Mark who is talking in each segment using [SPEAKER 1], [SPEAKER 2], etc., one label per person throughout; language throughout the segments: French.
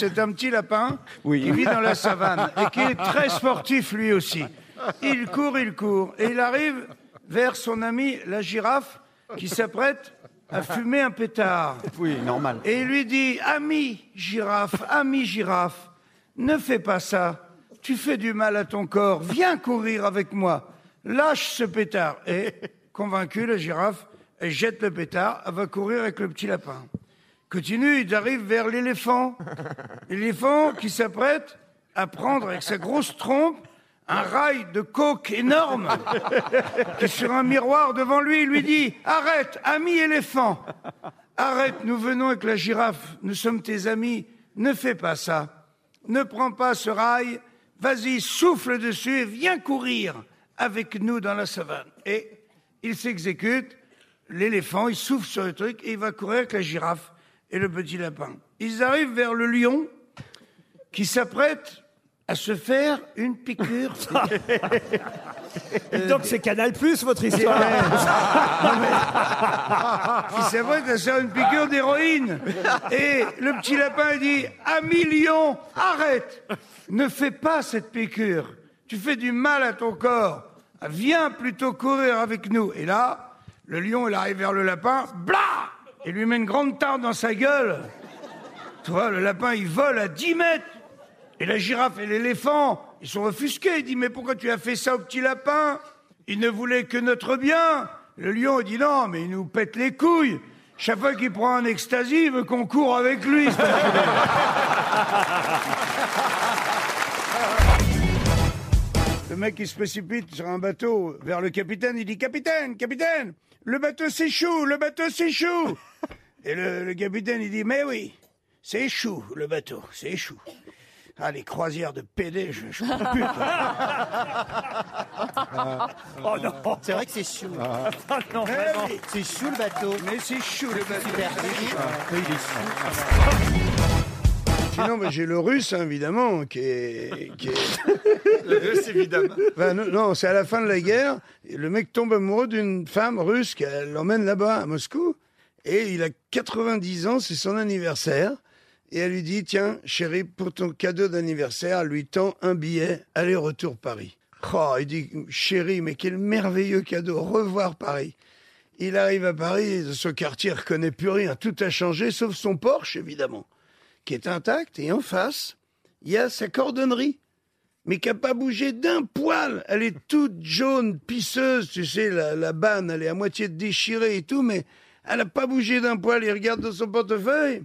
[SPEAKER 1] c'est un petit lapin qui vit dans la savane et qui est très sportif lui aussi. Il court, il court, et il arrive vers son ami la girafe qui s'apprête à fumer un pétard.
[SPEAKER 2] Oui, normal.
[SPEAKER 1] Et il lui dit, ami girafe, ami girafe, ne fais pas ça. Tu fais du mal à ton corps. Viens courir avec moi. Lâche ce pétard. Et, convaincu, la girafe, elle jette le pétard, elle va courir avec le petit lapin. Continue, il arrive vers l'éléphant. L'éléphant qui s'apprête à prendre avec sa grosse trompe un rail de coke énorme qui sur un miroir devant lui, lui dit Arrête, ami éléphant Arrête, nous venons avec la girafe, nous sommes tes amis, ne fais pas ça. Ne prends pas ce rail, vas-y, souffle dessus et viens courir avec nous dans la savane. Et il s'exécute, l'éléphant, il souffle sur le truc et il va courir avec la girafe et le petit lapin. Ils arrivent vers le lion qui s'apprête à se faire une piqûre.
[SPEAKER 3] Donc c'est Canal Plus votre histoire.
[SPEAKER 1] Il s'apprête à se faire une piqûre d'héroïne. Et le petit lapin il dit Ami lion, arrête Ne fais pas cette piqûre. Tu fais du mal à ton corps. Viens plutôt courir avec nous. Et là, le lion, il arrive vers le lapin, blah Il lui met une grande tarte dans sa gueule. Tu vois, le lapin, il vole à 10 mètres. Et la girafe et l'éléphant, ils sont offusqués. Il dit, mais pourquoi tu as fait ça au petit lapin? Il ne voulait que notre bien. Le lion, il dit, non, mais il nous pète les couilles. Chaque fois qu'il prend un ecstasy, il veut qu'on court avec lui. Le mec, il se précipite sur un bateau vers le capitaine. Il dit Capitaine, capitaine, le bateau s'échoue, le bateau s'échoue. Et le, le capitaine, il dit Mais oui, c'est échoue, le bateau, c'est échoue. Ah, les croisières de PD, je, je comprends plus.
[SPEAKER 3] Oh non
[SPEAKER 4] C'est vrai que c'est chou.
[SPEAKER 3] Ah non, vraiment.
[SPEAKER 1] oui,
[SPEAKER 4] C'est chou le bateau.
[SPEAKER 1] mais c'est chou, le bateau.
[SPEAKER 4] Super.
[SPEAKER 1] Oui, il est chou. Sinon, bah, j'ai le russe, hein, évidemment, qui est. Qui est...
[SPEAKER 2] évidemment.
[SPEAKER 1] Enfin, non, non, c'est à la fin de la guerre. Le mec tombe amoureux d'une femme russe qui l'emmène là-bas, à Moscou. Et il a 90 ans, c'est son anniversaire. Et elle lui dit Tiens, chérie, pour ton cadeau d'anniversaire, lui tend un billet aller-retour Paris. Oh, il dit Chérie, mais quel merveilleux cadeau, revoir Paris. Il arrive à Paris, ce quartier ne reconnaît plus rien, tout a changé, sauf son Porsche, évidemment, qui est intact. Et en face, il y a sa cordonnerie mais qui n'a pas bougé d'un poil. Elle est toute jaune, pisseuse, tu sais, la, la banne, elle est à moitié déchirée et tout, mais elle n'a pas bougé d'un poil. Il regarde dans son portefeuille,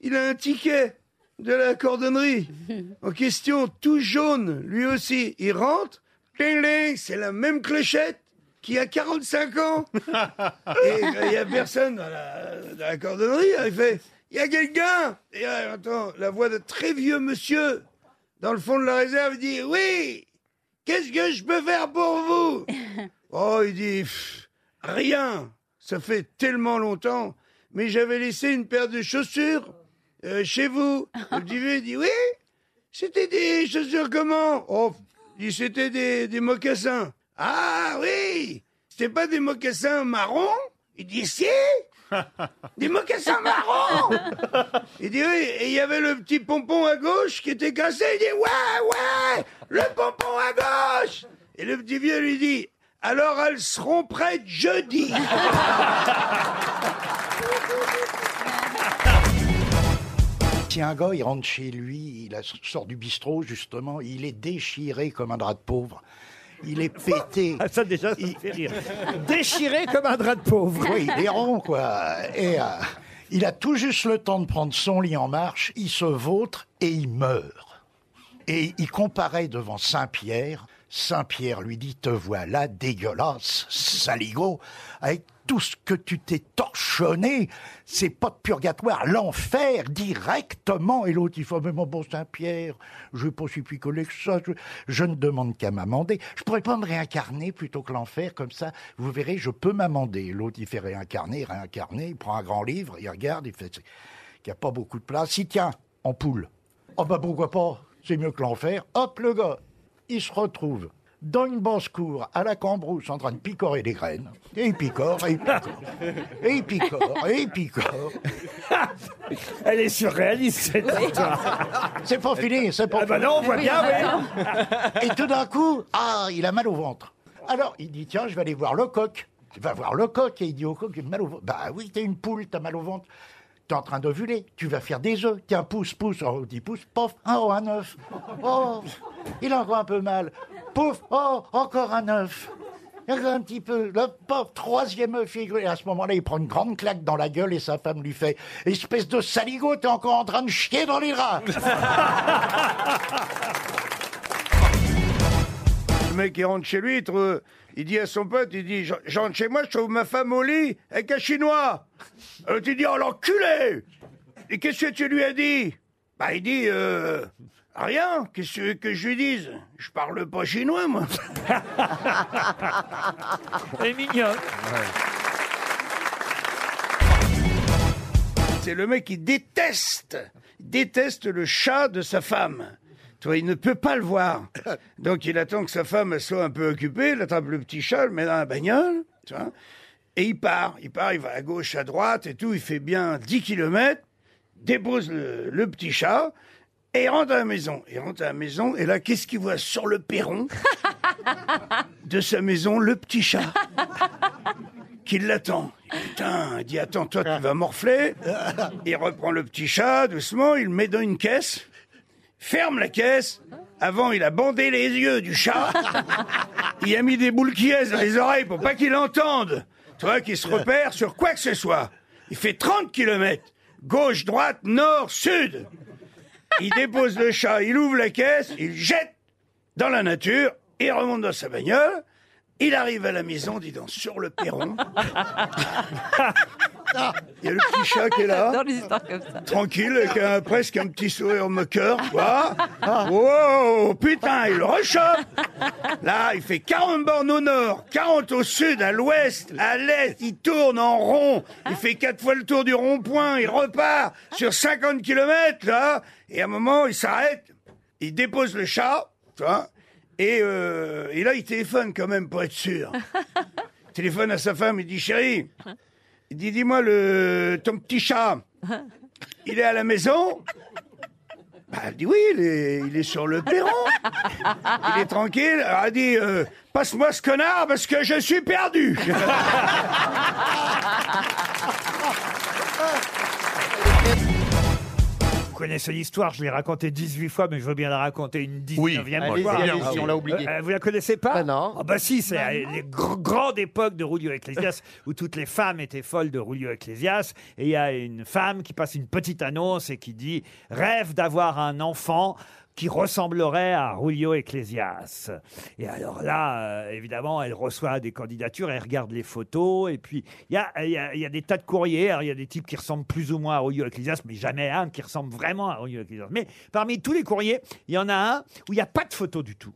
[SPEAKER 1] il a un ticket de la cordonnerie en question, tout jaune, lui aussi. Il rentre, c'est la même clochette qui a 45 ans. Et euh, il n'y a personne dans la, dans la cordonnerie. Il fait, il y a quelqu'un. Et euh, attends, la voix de très vieux monsieur dans le fond de la réserve, il dit Oui, qu'est-ce que je peux faire pour vous Oh, il dit Pff, Rien, ça fait tellement longtemps, mais j'avais laissé une paire de chaussures euh, chez vous. Le il dit Oui, c'était des chaussures comment Oh, il dit C'était des, des mocassins. Ah oui, c'était pas des mocassins marrons Il dit Si des mocassins marrons Il dit oui, et il y avait le petit pompon à gauche qui était cassé. Il dit ouais, ouais, le pompon à gauche. Et le petit vieux lui dit alors elles seront prêtes jeudi.
[SPEAKER 5] Si un gars, il rentre chez lui, il sort du bistrot, justement, il est déchiré comme un drap de pauvre. Il est pété.
[SPEAKER 3] Ah, ça déjà, ça me fait rire. Déchiré comme un drap de pauvre.
[SPEAKER 5] Oui, il est rond, quoi. Et euh, il a tout juste le temps de prendre son lit en marche, il se vautre et il meurt. Et il comparait devant Saint-Pierre. Saint-Pierre lui dit, te voilà dégueulasse, saligo, avec tout ce que tu t'es torchonné, c'est pas de purgatoire, l'enfer directement. Et l'autre, il fait, mais mon bon Saint-Pierre, je pas si picolé que ça, je, je ne demande qu'à m'amender. Je pourrais pas me réincarner plutôt que l'enfer, comme ça, vous verrez, je peux m'amender. L'autre, il fait réincarner, réincarner, il prend un grand livre, il regarde, il fait, qu'il n'y a pas beaucoup de place. Si, tiens, en poule. Oh bah pourquoi pas, c'est mieux que l'enfer. Hop, le gars, il se retrouve dans une basse-cour à la cambrousse en train de picorer des graines. Et il picore, et il picore. Et il picore, et il picore.
[SPEAKER 3] Elle est surréaliste, cette histoire.
[SPEAKER 5] C'est pas fini, c'est pas
[SPEAKER 3] Ah bah
[SPEAKER 5] fini.
[SPEAKER 3] non, on voit bien, oui.
[SPEAKER 5] Et tout d'un coup, ah, il a mal au ventre. Alors, il dit, tiens, je vais aller voir le coq. Il va voir le coq et il dit au coq, j'ai mal au ventre. Bah oui, t'es une poule, t'as mal au ventre. En train d'ovuler, tu vas faire des œufs. Tiens, pousse, pousse, oh, 10 pouces, pof, un oh, un œuf. Oh, il a encore un peu mal. Pouf, oh, encore un œuf. Un petit peu, le troisième œuf. Et à ce moment-là, il prend une grande claque dans la gueule et sa femme lui fait Espèce de saligo, t'es encore en train de chier dans les draps.
[SPEAKER 1] Le mec, il rentre chez lui, il, trouve- il dit à son pote, il dit, je je rentre chez moi, je trouve ma femme au lit avec un chinois. Alors tu dis, oh l'enculé Et qu'est-ce que tu lui as dit? Bah il dit, euh, rien, qu'est-ce que que je lui dise? Je parle pas chinois, moi.
[SPEAKER 3] Elle est mignonne.
[SPEAKER 1] C'est le mec qui déteste, déteste le chat de sa femme. Il ne peut pas le voir. Donc il attend que sa femme soit un peu occupée, il attrape le petit chat, le met dans la bagnole, tu vois, et il part. Il part, il va à gauche, à droite et tout, il fait bien 10 kilomètres, dépose le, le petit chat, et il rentre à la maison. Il rentre à la maison, et là, qu'est-ce qu'il voit sur le perron de sa maison? Le petit chat qui l'attend. Putain, il dit attends, toi tu vas morfler. Il reprend le petit chat doucement, il le met dans une caisse, ferme la caisse. Avant, il a bandé les yeux du chat. Il a mis des boules qui dans les oreilles pour pas qu'il entende. Tu vois, qu'il se repère sur quoi que ce soit. Il fait 30 kilomètres. Gauche, droite, nord, sud. Il dépose le chat, il ouvre la caisse, il jette dans la nature, il remonte dans sa bagnole. Il arrive à la maison, dis donc, sur le perron. Il y a le petit chat qui est là,
[SPEAKER 2] J'adore les histoires comme ça.
[SPEAKER 1] tranquille, avec un- presque un petit sourire moqueur. Quoi Wow, putain, il rechoppe. Là, il fait 40 bornes au nord, 40 au sud, à l'ouest, à l'est. Il tourne en rond. Il fait quatre fois le tour du rond-point. Il repart sur 50 kilomètres, là. Et à un moment, il s'arrête. Il dépose le chat, tu vois. Et, euh, et là, il téléphone quand même pour être sûr. Il téléphone à sa femme, il dit, chérie, il dit, dis-moi, le, ton petit chat, il est à la maison? Bah, Elle dit, oui, il est, il est sur le perron. Il est tranquille. Alors, elle dit, euh, passe-moi ce connard parce que je suis perdu.
[SPEAKER 3] Vous connaissez l'histoire, je l'ai racontée 18 fois, mais je veux bien la raconter une 19e
[SPEAKER 4] Allez-y,
[SPEAKER 3] fois.
[SPEAKER 4] allez-y, on l'a oublié.
[SPEAKER 3] Euh, vous la connaissez pas
[SPEAKER 4] Ah non.
[SPEAKER 3] Ah bah si, c'est euh, les gr- grandes époques de Rulio Ecclesias où toutes les femmes étaient folles de Rulio Ecclesias. Et il y a une femme qui passe une petite annonce et qui dit « Rêve d'avoir un enfant » qui ressemblerait à Rulio Ecclesias. Et alors là, euh, évidemment, elle reçoit des candidatures, elle regarde les photos, et puis il y a, des tas de courriers. Il y a des types qui ressemblent plus ou moins à Rulio Ecclesias, mais jamais un qui ressemble vraiment à Rulio Ecclesias. Mais parmi tous les courriers, il y en a un où il n'y a pas de photo du tout.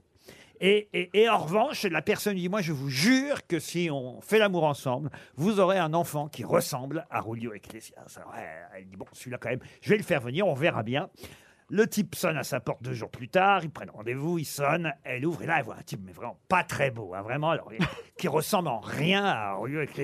[SPEAKER 3] Et, en revanche, la personne dit Moi, je vous jure que si on fait l'amour ensemble, vous aurez un enfant qui ressemble à Rulio Ecclesias. Alors, elle dit Bon, celui-là, quand même, je vais le faire venir, on verra bien. Le type sonne à sa porte deux jours plus tard, ils prennent rendez-vous, il sonne, elle ouvre, et là, elle voit un type, mais vraiment pas très beau, hein, vraiment, alors, qui ressemble en rien à. Elle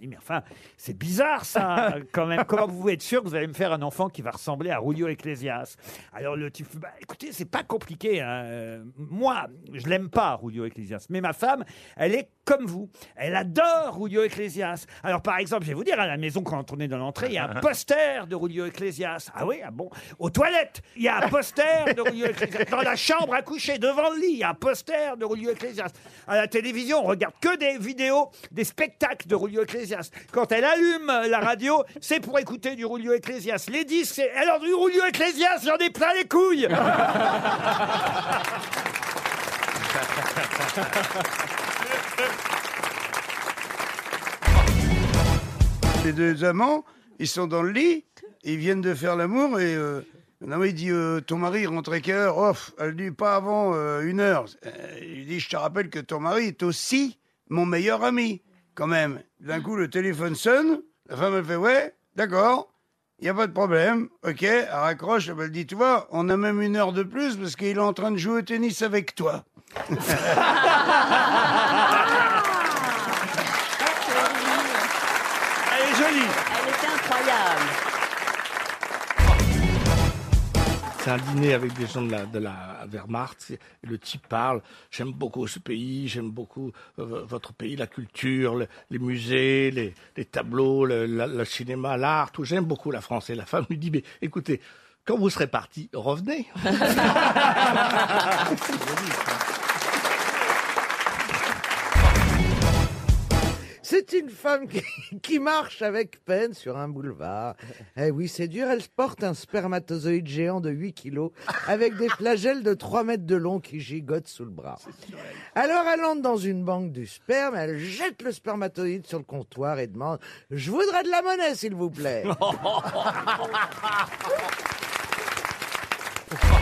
[SPEAKER 3] dit Mais enfin, c'est bizarre ça, quand même. Comment vous pouvez être sûr que vous allez me faire un enfant qui va ressembler à Rulio Ecclesias Alors le type, bah, écoutez, c'est pas compliqué. hein. Euh, Moi, je l'aime pas, Rulio Ecclesias, mais ma femme, elle est comme vous. Elle adore Rulio Ecclesias. Alors par exemple, je vais vous dire, à la maison, quand on est dans l'entrée, il y a un poster de Rulio Ecclesias. Ah oui, ah bon? Aux toilettes, il y a un poster de Rulio Ecclesias. Dans la chambre à coucher, devant le lit, il y a un poster de Rulio Ecclesias. À la télévision, on regarde que des vidéos, des spectacles de Rulio Ecclesias. Quand elle allume la radio, c'est pour écouter du Rulio Ecclesias. Les disques, c'est... Alors du Rulio Ecclesias, j'en ai plein les couilles
[SPEAKER 1] Les deux amants, ils sont dans le lit, ils viennent de faire l'amour et euh, non, il dit euh, ton mari rentre à quelle heure Off, elle dit pas avant euh, une heure. Euh, il dit je te rappelle que ton mari est aussi mon meilleur ami, quand même. D'un coup le téléphone sonne, la femme elle fait ouais, d'accord, il y a pas de problème, ok, elle raccroche, elle dit tu vois, on a même une heure de plus parce qu'il est en train de jouer au tennis avec toi.
[SPEAKER 3] Elle est jolie.
[SPEAKER 2] Elle était incroyable.
[SPEAKER 4] C'est un dîner avec des gens de la, Wehrmacht. Le type parle. J'aime beaucoup ce pays. J'aime beaucoup euh, votre pays, la culture, le- les musées, les, tableaux, le, cinéma, l'art, tout. J'aime beaucoup la France. Et la femme lui dit, écoutez, quand vous serez parti, revenez.
[SPEAKER 6] C'est une femme qui, qui marche avec peine sur un boulevard. Eh oui, c'est dur, elle porte un spermatozoïde géant de 8 kilos avec des flagelles de 3 mètres de long qui gigotent sous le bras. Alors elle entre dans une banque du sperme, elle jette le spermatozoïde sur le comptoir et demande « Je voudrais de la monnaie, s'il vous plaît ».